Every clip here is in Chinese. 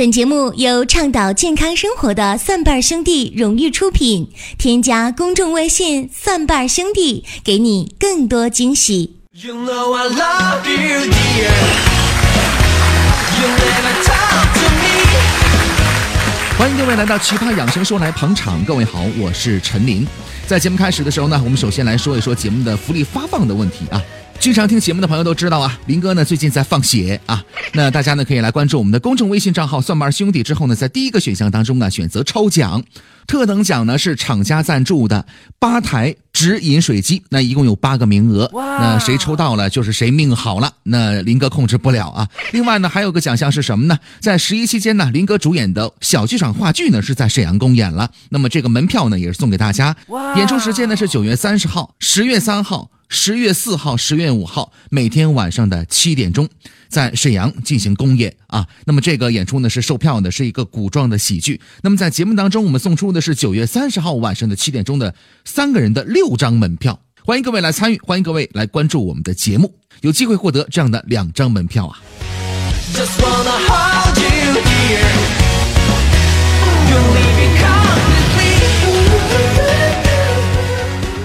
本节目由倡导健康生活的蒜瓣兄弟荣誉出品。添加公众微信“蒜瓣兄弟”，给你更多惊喜。You know I love you, dear. You never talk to me. 欢迎各位来到《奇葩养生说》来捧场。各位好，我是陈林。在节目开始的时候呢，我们首先来说一说节目的福利发放的问题啊。经常听节目的朋友都知道啊，林哥呢最近在放血啊。那大家呢可以来关注我们的公众微信账号“蒜瓣兄弟”，之后呢，在第一个选项当中呢选择抽奖，特等奖呢是厂家赞助的八台直饮水机，那一共有八个名额，那谁抽到了就是谁命好了，那林哥控制不了啊。另外呢还有个奖项是什么呢？在十一期间呢，林哥主演的小剧场话剧呢是在沈阳公演了，那么这个门票呢也是送给大家，演出时间呢是九月三十号、十月三号。十月四号、十月五号，每天晚上的七点钟，在沈阳进行公演啊。那么这个演出呢是售票的，是一个古装的喜剧。那么在节目当中，我们送出的是九月三十号晚上的七点钟的三个人的六张门票，欢迎各位来参与，欢迎各位来关注我们的节目，有机会获得这样的两张门票啊。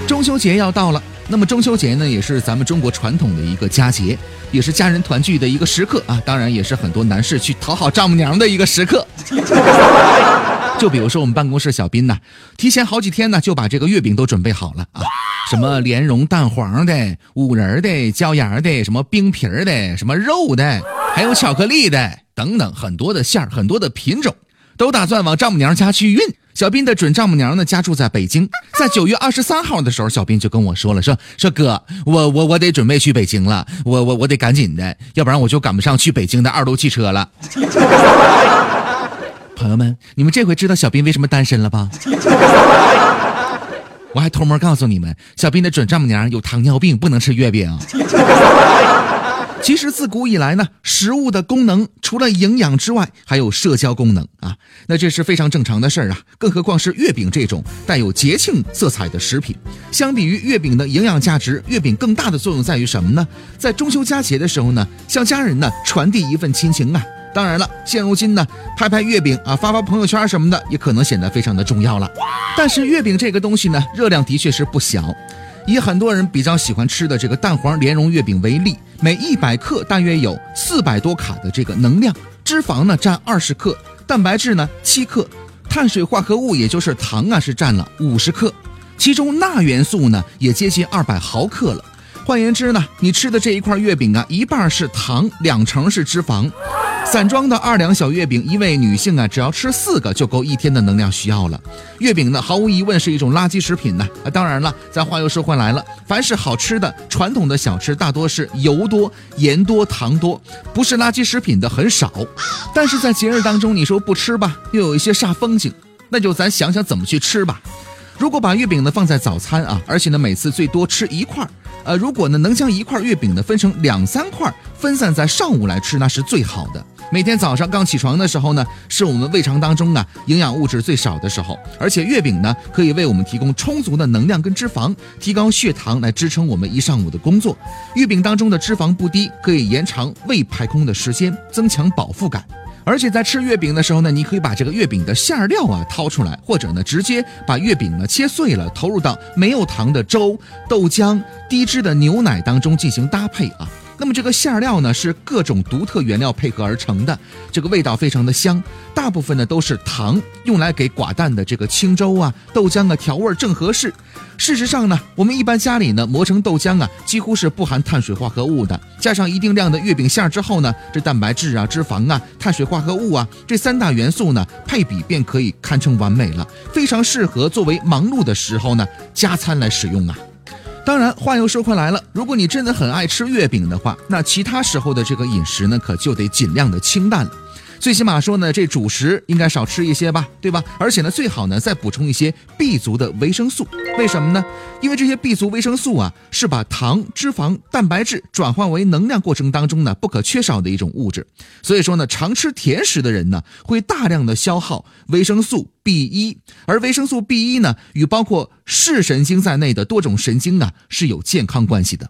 中秋节要到了。那么中秋节呢，也是咱们中国传统的一个佳节，也是家人团聚的一个时刻啊。当然，也是很多男士去讨好丈母娘的一个时刻。就比如说我们办公室小斌呐，提前好几天呢就把这个月饼都准备好了啊，什么莲蓉蛋黄的、五仁的、椒盐的、什么冰皮的、什么肉的，还有巧克力的等等，很多的馅儿，很多的品种，都打算往丈母娘家去运。小斌的准丈母娘呢，家住在北京。在九月二十三号的时候，小斌就跟我说了，说说哥，我我我得准备去北京了，我我我得赶紧的，要不然我就赶不上去北京的二路汽车了。朋友们，你们这回知道小斌为什么单身了吧？我还偷摸告诉你们，小斌的准丈母娘有糖尿病，不能吃月饼。其实自古以来呢，食物的功能除了营养之外，还有社交功能啊。那这是非常正常的事儿啊。更何况是月饼这种带有节庆色彩的食品。相比于月饼的营养价值，月饼更大的作用在于什么呢？在中秋佳节的时候呢，向家人呢传递一份亲情啊。当然了，现如今呢，拍拍月饼啊，发发朋友圈什么的，也可能显得非常的重要了。但是月饼这个东西呢，热量的确是不小。以很多人比较喜欢吃的这个蛋黄莲蓉月饼为例，每一百克大约有四百多卡的这个能量，脂肪呢占二十克，蛋白质呢七克，碳水化合物也就是糖啊是占了五十克，其中钠元素呢也接近二百毫克了。换言之呢，你吃的这一块月饼啊，一半是糖，两成是脂肪。散装的二两小月饼，一位女性啊，只要吃四个就够一天的能量需要了。月饼呢，毫无疑问是一种垃圾食品呢。啊，当然了，咱话又说回来了，凡是好吃的传统的小吃，大多是油多、盐多、糖多，不是垃圾食品的很少。但是在节日当中，你说不吃吧，又有一些煞风景，那就咱想想怎么去吃吧。如果把月饼呢放在早餐啊，而且呢每次最多吃一块儿。呃，如果呢能将一块月饼呢分成两三块，分散在上午来吃，那是最好的。每天早上刚起床的时候呢，是我们胃肠当中啊营养物质最少的时候，而且月饼呢可以为我们提供充足的能量跟脂肪，提高血糖来支撑我们一上午的工作。月饼当中的脂肪不低，可以延长胃排空的时间，增强饱腹感。而且在吃月饼的时候呢，你可以把这个月饼的馅料啊掏出来，或者呢直接把月饼呢切碎了，投入到没有糖的粥、豆浆、低脂的牛奶当中进行搭配啊。那么这个馅料呢是各种独特原料配合而成的，这个味道非常的香。大部分呢都是糖，用来给寡淡的这个清粥啊、豆浆啊调味正合适。事实上呢，我们一般家里呢磨成豆浆啊，几乎是不含碳水化合物的。加上一定量的月饼馅之后呢，这蛋白质啊、脂肪啊、碳水化合物啊这三大元素呢配比便可以堪称完美了，非常适合作为忙碌的时候呢加餐来使用啊。当然，话又说回来了，如果你真的很爱吃月饼的话，那其他时候的这个饮食呢，可就得尽量的清淡了。最起码说呢，这主食应该少吃一些吧，对吧？而且呢，最好呢再补充一些 B 族的维生素。为什么呢？因为这些 B 族维生素啊，是把糖、脂肪、蛋白质转换为能量过程当中呢不可缺少的一种物质。所以说呢，常吃甜食的人呢，会大量的消耗维生素 B 一，而维生素 B 一呢，与包括视神经在内的多种神经啊，是有健康关系的。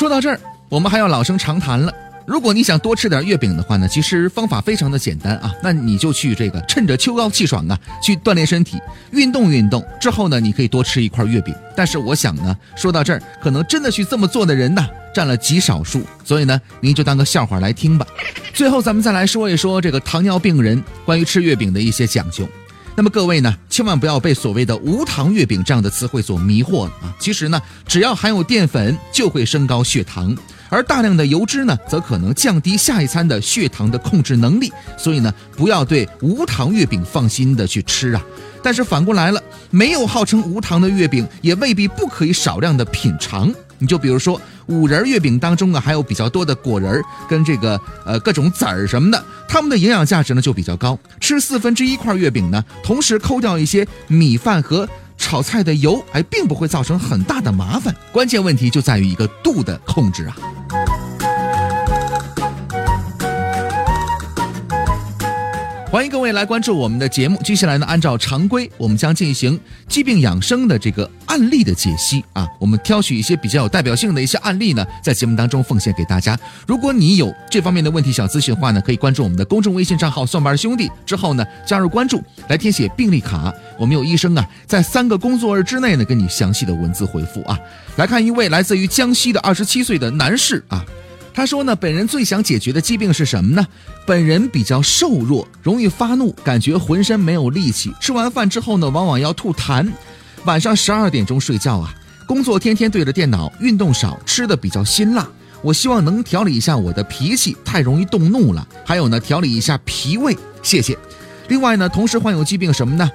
说到这儿，我们还要老生常谈了。如果你想多吃点月饼的话呢，其实方法非常的简单啊，那你就去这个趁着秋高气爽啊，去锻炼身体，运动运动之后呢，你可以多吃一块月饼。但是我想呢，说到这儿，可能真的去这么做的人呢，占了极少数，所以呢，您就当个笑话来听吧。最后，咱们再来说一说这个糖尿病人关于吃月饼的一些讲究。那么各位呢，千万不要被所谓的无糖月饼这样的词汇所迷惑了啊！其实呢，只要含有淀粉，就会升高血糖，而大量的油脂呢，则可能降低下一餐的血糖的控制能力。所以呢，不要对无糖月饼放心的去吃啊！但是反过来了，没有号称无糖的月饼，也未必不可以少量的品尝。你就比如说五仁月饼当中啊，还有比较多的果仁跟这个呃各种籽儿什么的，它们的营养价值呢就比较高。吃四分之一块月饼呢，同时抠掉一些米饭和炒菜的油，还并不会造成很大的麻烦。关键问题就在于一个度的控制啊。欢迎各位来关注我们的节目。接下来呢，按照常规，我们将进行疾病养生的这个案例的解析啊。我们挑取一些比较有代表性的一些案例呢，在节目当中奉献给大家。如果你有这方面的问题想咨询的话呢，可以关注我们的公众微信账号“蒜瓣兄弟”，之后呢加入关注，来填写病历卡。我们有医生啊，在三个工作日之内呢，给你详细的文字回复啊。来看一位来自于江西的二十七岁的男士啊。他说呢，本人最想解决的疾病是什么呢？本人比较瘦弱，容易发怒，感觉浑身没有力气。吃完饭之后呢，往往要吐痰。晚上十二点钟睡觉啊。工作天天对着电脑，运动少，吃的比较辛辣。我希望能调理一下我的脾气，太容易动怒了。还有呢，调理一下脾胃，谢谢。另外呢，同时患有疾病什么呢？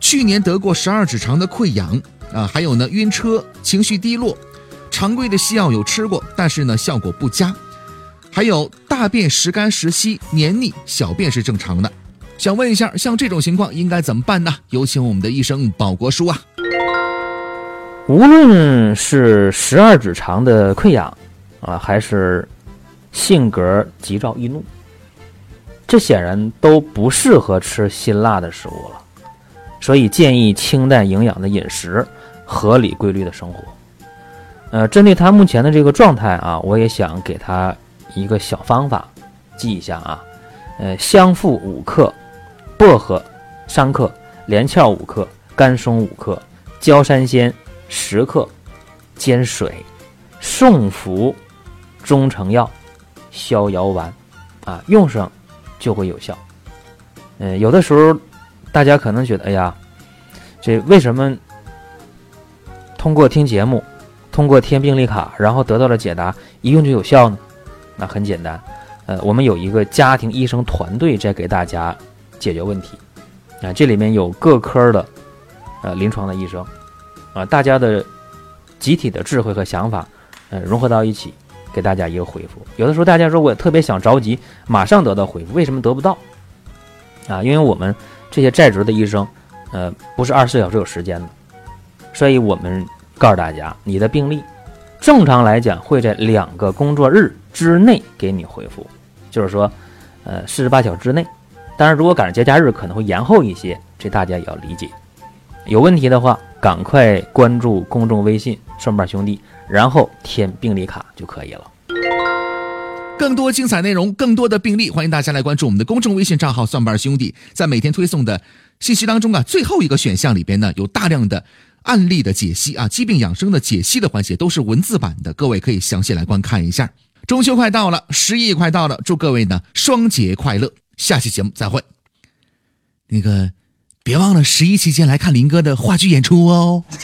去年得过十二指肠的溃疡啊，还有呢，晕车，情绪低落。常规的西药有吃过，但是呢，效果不佳。还有大便时干时稀、黏腻，小便是正常的。想问一下，像这种情况应该怎么办呢？有请我们的医生保国叔啊。无论是十二指肠的溃疡啊，还是性格急躁易怒，这显然都不适合吃辛辣的食物了。所以建议清淡营养的饮食，合理规律的生活。呃，针对他目前的这个状态啊，我也想给他。一个小方法，记一下啊，呃，香附五克，薄荷三克，连翘五克，干松五克，焦山仙十克，煎水，送服中成药，逍遥丸，啊，用上就会有效。嗯，有的时候大家可能觉得，哎呀，这为什么通过听节目，通过填病历卡，然后得到了解答，一用就有效呢？那很简单，呃，我们有一个家庭医生团队在给大家解决问题，啊，这里面有各科的，呃，临床的医生，啊，大家的集体的智慧和想法，呃，融合到一起，给大家一个回复。有的时候大家说我特别想着急，马上得到回复，为什么得不到？啊，因为我们这些在职的医生，呃，不是二十四小时有时间的，所以我们告诉大家，你的病历。正常来讲，会在两个工作日之内给你回复，就是说，呃，四十八小时之内。当然，如果赶上节假日，可能会延后一些，这大家也要理解。有问题的话，赶快关注公众微信“顺瓣兄弟”，然后填病历卡就可以了。更多精彩内容，更多的病例，欢迎大家来关注我们的公众微信账号“蒜瓣兄弟”。在每天推送的信息当中啊，最后一个选项里边呢，有大量的。案例的解析啊，疾病养生的解析的环节都是文字版的，各位可以详细来观看一下。中秋快到了，十一快到了，祝各位呢双节快乐！下期节目再会。那个，别忘了十一期间来看林哥的话剧演出哦。